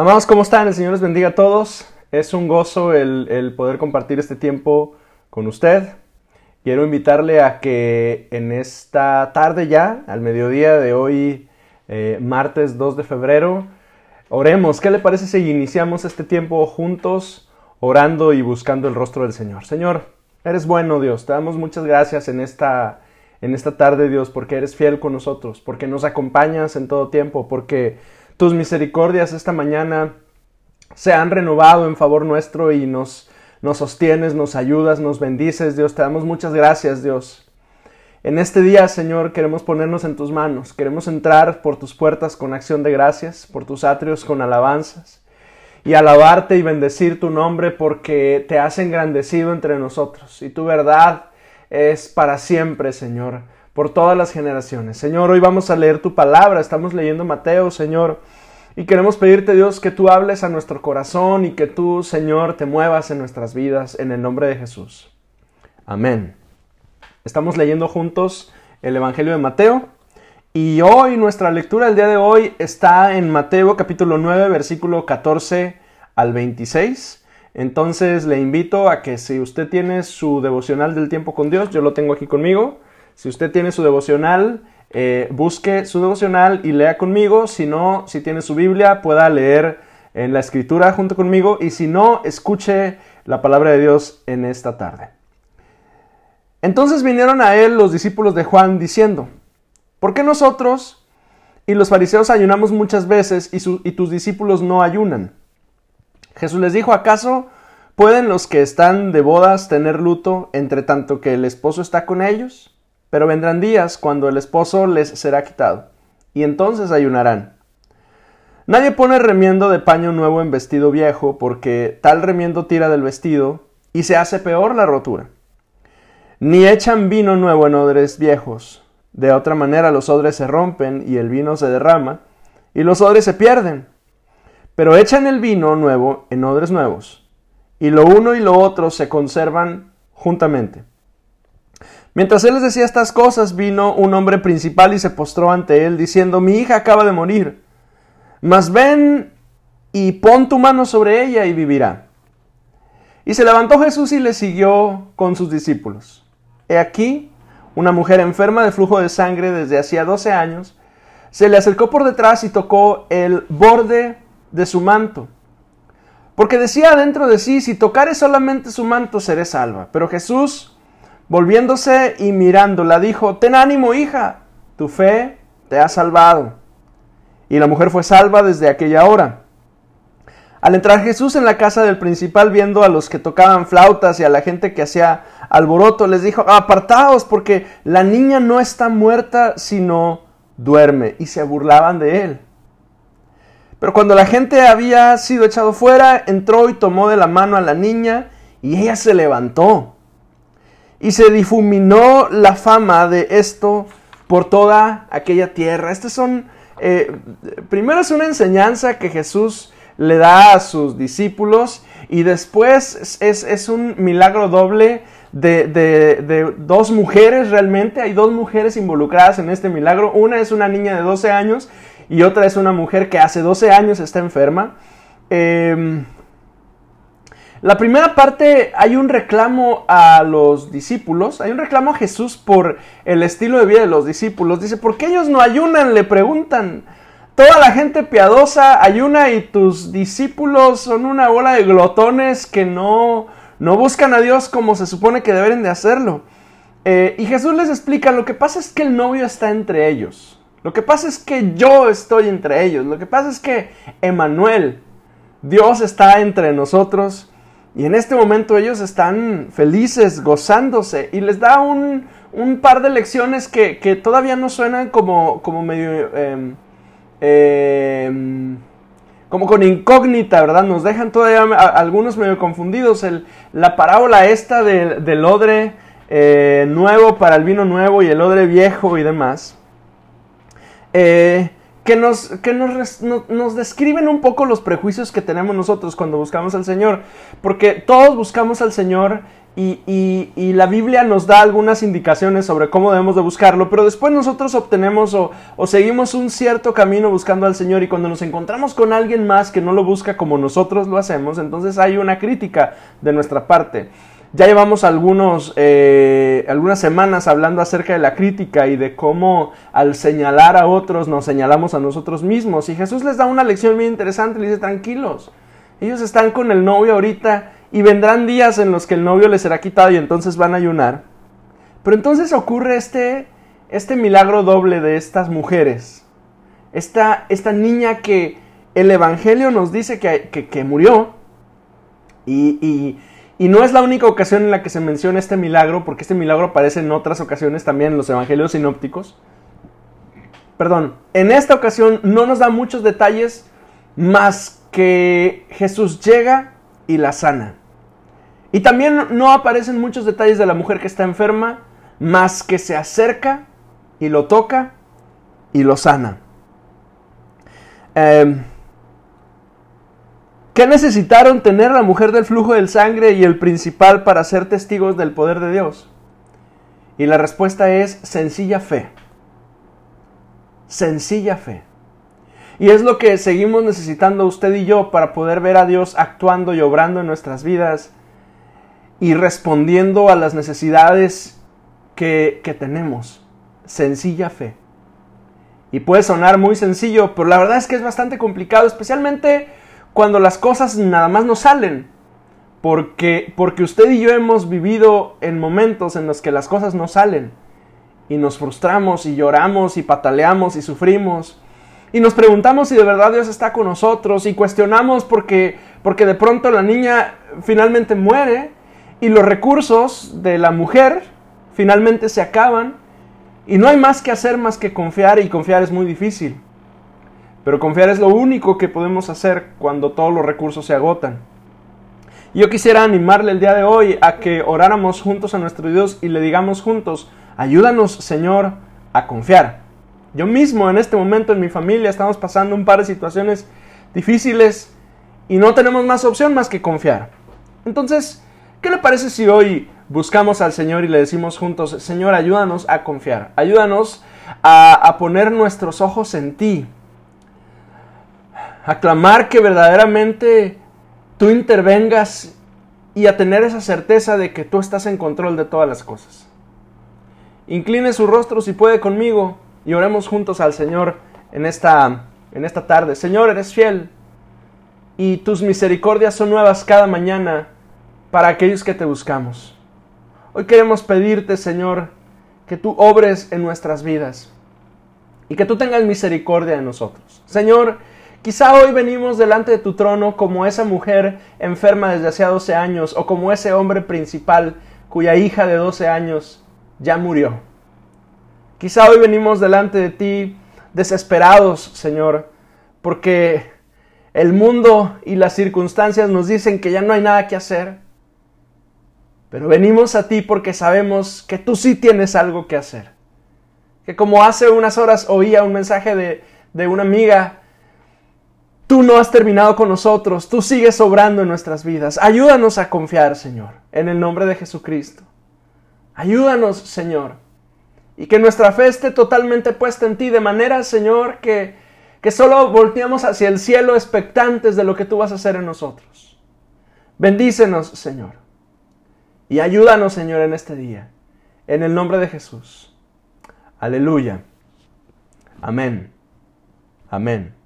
Amados, ¿cómo están? El Señor les bendiga a todos. Es un gozo el, poder compartir este tiempo con usted. Quiero invitarle a que en esta tarde ya, al mediodía de hoy, eh, martes 2 de febrero, oremos. ¿Qué le parece si iniciamos este tiempo juntos, orando y buscando el rostro del Señor? Señor, eres bueno, Dios. Te damos muchas gracias en esta, en esta tarde, Dios, porque eres fiel con nosotros, porque nos acompañas en todo tiempo, porque tus misericordias esta mañana se han renovado en favor nuestro y nos, nos sostienes, nos ayudas, nos bendices, Dios. Te damos muchas gracias, Dios. En este día, Señor, queremos ponernos en tus manos, queremos entrar por tus puertas con acción de gracias, por tus atrios con alabanzas, y alabarte y bendecir tu nombre porque te has engrandecido entre nosotros, y tu verdad es para siempre, Señor por todas las generaciones. Señor, hoy vamos a leer tu palabra, estamos leyendo Mateo, Señor, y queremos pedirte, Dios, que tú hables a nuestro corazón y que tú, Señor, te muevas en nuestras vidas, en el nombre de Jesús. Amén. Estamos leyendo juntos el Evangelio de Mateo, y hoy nuestra lectura del día de hoy está en Mateo capítulo 9, versículo 14 al 26. Entonces le invito a que si usted tiene su devocional del tiempo con Dios, yo lo tengo aquí conmigo, si usted tiene su devocional, eh, busque su devocional y lea conmigo. Si no, si tiene su Biblia, pueda leer en la escritura junto conmigo. Y si no, escuche la palabra de Dios en esta tarde. Entonces vinieron a él los discípulos de Juan diciendo, ¿por qué nosotros y los fariseos ayunamos muchas veces y, y tus discípulos no ayunan? Jesús les dijo, ¿acaso pueden los que están de bodas tener luto entre tanto que el esposo está con ellos? Pero vendrán días cuando el esposo les será quitado, y entonces ayunarán. Nadie pone remiendo de paño nuevo en vestido viejo, porque tal remiendo tira del vestido, y se hace peor la rotura. Ni echan vino nuevo en odres viejos. De otra manera los odres se rompen y el vino se derrama, y los odres se pierden. Pero echan el vino nuevo en odres nuevos, y lo uno y lo otro se conservan juntamente. Mientras él les decía estas cosas, vino un hombre principal y se postró ante él, diciendo, mi hija acaba de morir, mas ven y pon tu mano sobre ella y vivirá. Y se levantó Jesús y le siguió con sus discípulos. He aquí, una mujer enferma de flujo de sangre desde hacía doce años, se le acercó por detrás y tocó el borde de su manto. Porque decía dentro de sí, si tocare solamente su manto, seré salva. Pero Jesús, Volviéndose y mirándola, dijo, Ten ánimo, hija, tu fe te ha salvado. Y la mujer fue salva desde aquella hora. Al entrar Jesús en la casa del principal, viendo a los que tocaban flautas y a la gente que hacía alboroto, les dijo, apartaos, porque la niña no está muerta, sino duerme. Y se burlaban de él. Pero cuando la gente había sido echado fuera, entró y tomó de la mano a la niña, y ella se levantó y se difuminó la fama de esto por toda aquella tierra. Estas son, eh, primero es una enseñanza que Jesús le da a sus discípulos y después es, un milagro doble de, de, dos mujeres realmente. Hay dos mujeres involucradas en este milagro. Una es una niña de 12 años y otra es una mujer que hace 12 años está enferma. Eh, la primera parte hay un reclamo a los discípulos, hay un reclamo a Jesús por el estilo de vida de los discípulos. Dice, ¿por qué ellos no ayunan? Le preguntan. Toda la gente piadosa ayuna y tus discípulos son una bola de glotones que no, no buscan a Dios como se supone que deben de hacerlo. Eh, y Jesús les explica, lo que pasa es que el novio está entre ellos. Lo que pasa es que yo estoy entre ellos. Lo que pasa es que Emanuel, Dios está entre nosotros y en este momento ellos están felices, gozándose, y les da un, par de lecciones que, todavía no suenan como, como medio... Em, em, como con incógnita, ¿verdad? Nos dejan todavía algunos medio confundidos. La parábola esta del, odre eh, nuevo para el vino nuevo y el odre viejo y demás. Eh, que, nos, que nos, nos, describen un poco los prejuicios que tenemos nosotros cuando buscamos al Señor. Porque todos buscamos al Señor y, la Biblia nos da algunas indicaciones sobre cómo debemos de buscarlo, pero después nosotros obtenemos o, o, seguimos un cierto camino buscando al Señor y cuando nos encontramos con alguien más que no lo busca como nosotros lo hacemos, entonces hay una crítica de nuestra parte. Ya llevamos algunos, eh, algunas semanas hablando acerca de la crítica y de cómo al señalar a otros nos señalamos a nosotros mismos. Y Jesús les da una lección muy interesante, le dice, tranquilos, ellos están con el novio ahorita y vendrán días en los que el novio les será quitado y entonces van a ayunar. Pero entonces ocurre este, este milagro doble de estas mujeres. Esta, esta niña que el Evangelio nos dice que, que, murió y, y, y, no es la única ocasión en la que se menciona este milagro, porque este milagro aparece en otras ocasiones también en los Evangelios sinópticos. Perdón, en esta ocasión no nos da muchos detalles más que Jesús llega y la sana. Y también no aparecen muchos detalles de la mujer que está enferma, más que se acerca y lo toca y lo sana. Em, ¿Qué necesitaron tener la mujer del flujo del sangre y el principal para ser testigos del poder de Dios? Y la respuesta es sencilla fe. Sencilla fe. Y es lo que seguimos necesitando usted y yo para poder ver a Dios actuando y obrando en nuestras vidas y respondiendo a las necesidades que, tenemos. Sencilla fe. Y puede sonar muy sencillo, pero la verdad es que es bastante complicado, especialmente cuando las cosas nada más no salen. Porque, porque usted y yo hemos vivido en momentos en los que las cosas no salen. Y nos frustramos y lloramos y pataleamos y sufrimos. Y nos preguntamos si de verdad Dios está con nosotros y cuestionamos porque, porque de pronto la niña finalmente muere y los recursos de la mujer finalmente se acaban y no hay más que hacer más que confiar y confiar es muy difícil. Pero confiar es lo único que podemos hacer cuando todos los recursos se agotan. Yo quisiera animarle el día de hoy a que oráramos juntos a nuestro Dios y le digamos juntos, ayúdanos Señor a confiar. Yo mismo en este momento en mi familia estamos pasando un par de situaciones difíciles y no tenemos más opción más que confiar. Entonces, ¿Qué le parece si hoy buscamos al Señor y le decimos juntos, Señor, ayúdanos a confiar, ayúdanos a, poner nuestros ojos en ti, a clamar que verdaderamente tú intervengas y a tener esa certeza de que tú estás en control de todas las cosas. Incline su rostro si puede conmigo y oremos juntos al Señor en esta, en esta tarde. Señor, eres fiel y tus misericordias son nuevas cada mañana para aquellos que te buscamos. Hoy queremos pedirte, Señor, que tú obres en nuestras vidas y que tú tengas misericordia de nosotros. Señor, quizá hoy venimos delante de tu trono como esa mujer enferma desde hace 12 años o como ese hombre principal cuya hija de 12 años ya murió. Quizá hoy venimos delante de ti desesperados, Señor, porque el mundo y las circunstancias nos dicen que ya no hay nada que hacer pero venimos a ti porque sabemos que tú sí tienes algo que hacer. Que como hace unas horas oía un mensaje de, de una amiga, tú no has terminado con nosotros, tú sigues obrando en nuestras vidas. Ayúdanos a confiar, Señor, en el nombre de Jesucristo. Ayúdanos, Señor. Y que nuestra fe esté totalmente puesta en ti, de manera, Señor, que, que solo volteamos hacia el cielo expectantes de lo que tú vas a hacer en nosotros. Bendícenos, Señor. Y ayúdanos, Señor, en este día. En el nombre de Jesús. Aleluya. Amén. Amén.